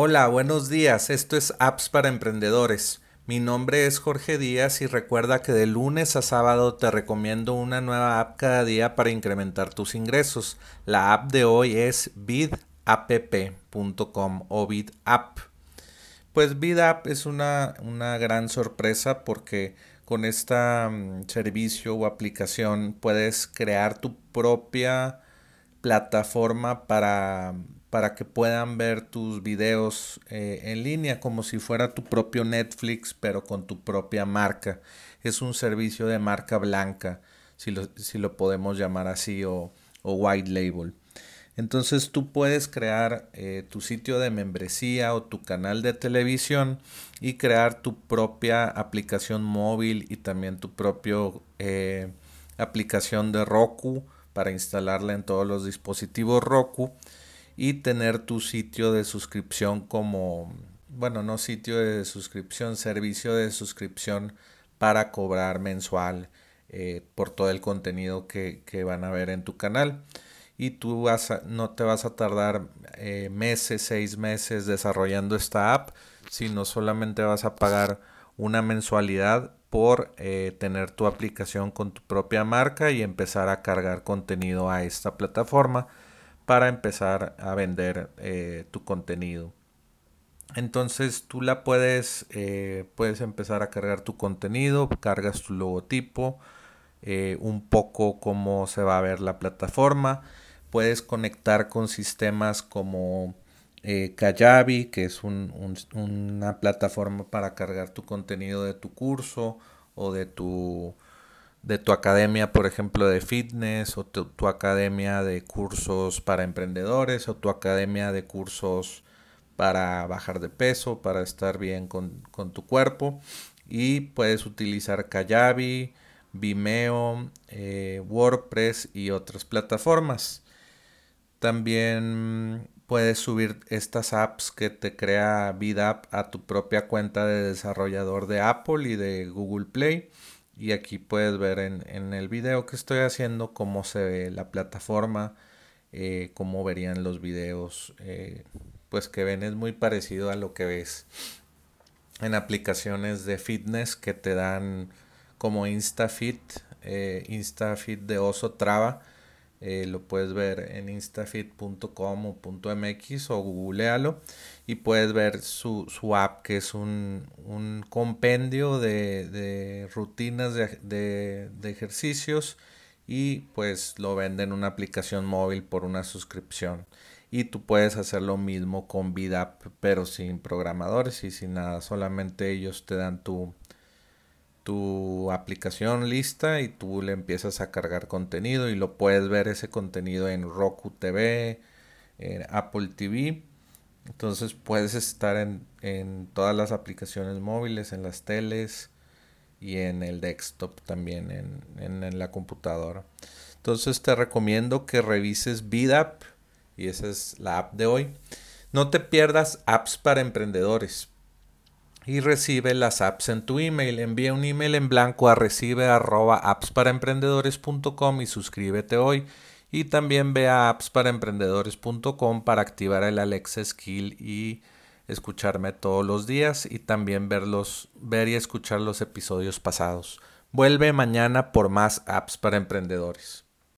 Hola, buenos días. Esto es Apps para Emprendedores. Mi nombre es Jorge Díaz y recuerda que de lunes a sábado te recomiendo una nueva app cada día para incrementar tus ingresos. La app de hoy es bidapp.com o bidapp. Pues bidapp es una, una gran sorpresa porque con este servicio o aplicación puedes crear tu propia plataforma para para que puedan ver tus videos eh, en línea como si fuera tu propio Netflix pero con tu propia marca. Es un servicio de marca blanca, si lo, si lo podemos llamar así, o, white label. Entonces tú puedes crear eh, tu sitio de membresía o tu canal de televisión y crear tu propia aplicación móvil y también tu propia eh, aplicación de Roku para instalarla en todos los dispositivos Roku y tener tu sitio de suscripción como, bueno, no sitio de suscripción, servicio de suscripción para cobrar mensual eh, por todo el contenido que, van a ver en tu canal. Y tú vas no te vas a tardar eh, meses, seis meses desarrollando esta app, sino solamente vas a pagar una mensualidad por eh, tener tu aplicación con tu propia marca y empezar a cargar contenido a esta plataforma para empezar a vender eh, tu contenido. Entonces tú la puedes, eh, puedes empezar a cargar tu contenido, cargas tu logotipo, eh, un poco cómo se va a ver la plataforma. Puedes conectar con sistemas como Kajabi, que es una plataforma para cargar tu contenido de tu curso o de tu de tu academia, por ejemplo, de fitness o tu, academia de cursos para emprendedores o tu academia de cursos para bajar de peso, para estar bien con, tu cuerpo. Y puedes utilizar Kajabi, Vimeo, eh, WordPress y otras plataformas. También puedes subir estas apps que te crea VidApp a tu propia cuenta de desarrollador de Apple y de Google Play y aquí puedes ver en, el video que estoy haciendo cómo se ve la plataforma, eh, cómo verían los videos, eh, pues que ven es muy parecido a lo que ves en aplicaciones de fitness que te dan como InstaFit, eh, InstaFit de Oso Traba, eh, lo puedes ver en instafit.com o .mx o googlealo. Y puedes ver su, app que es un, compendio de, rutinas de, ejercicios. Y pues lo venden una aplicación móvil por una suscripción. Y tú puedes hacer lo mismo con VidApp pero sin programadores y sin nada. Solamente ellos te dan tu tu aplicación lista y tú le empiezas a cargar contenido y lo puedes ver ese contenido en Roku TV, en Apple TV. Entonces puedes estar en, todas las aplicaciones móviles, en las teles y en el desktop también, en, en la computadora. Entonces te recomiendo que revises VidApp y esa es la app de hoy. No te pierdas apps para emprendedores y recibe las apps en tu email. Envía un email en blanco a recibe arroba y suscríbete hoy. Y también ve a appsparaemprendedores.com para activar el Alexa Skill y escucharme todos los días y también verlos, ver y escuchar los episodios pasados. Vuelve mañana por más apps para emprendedores.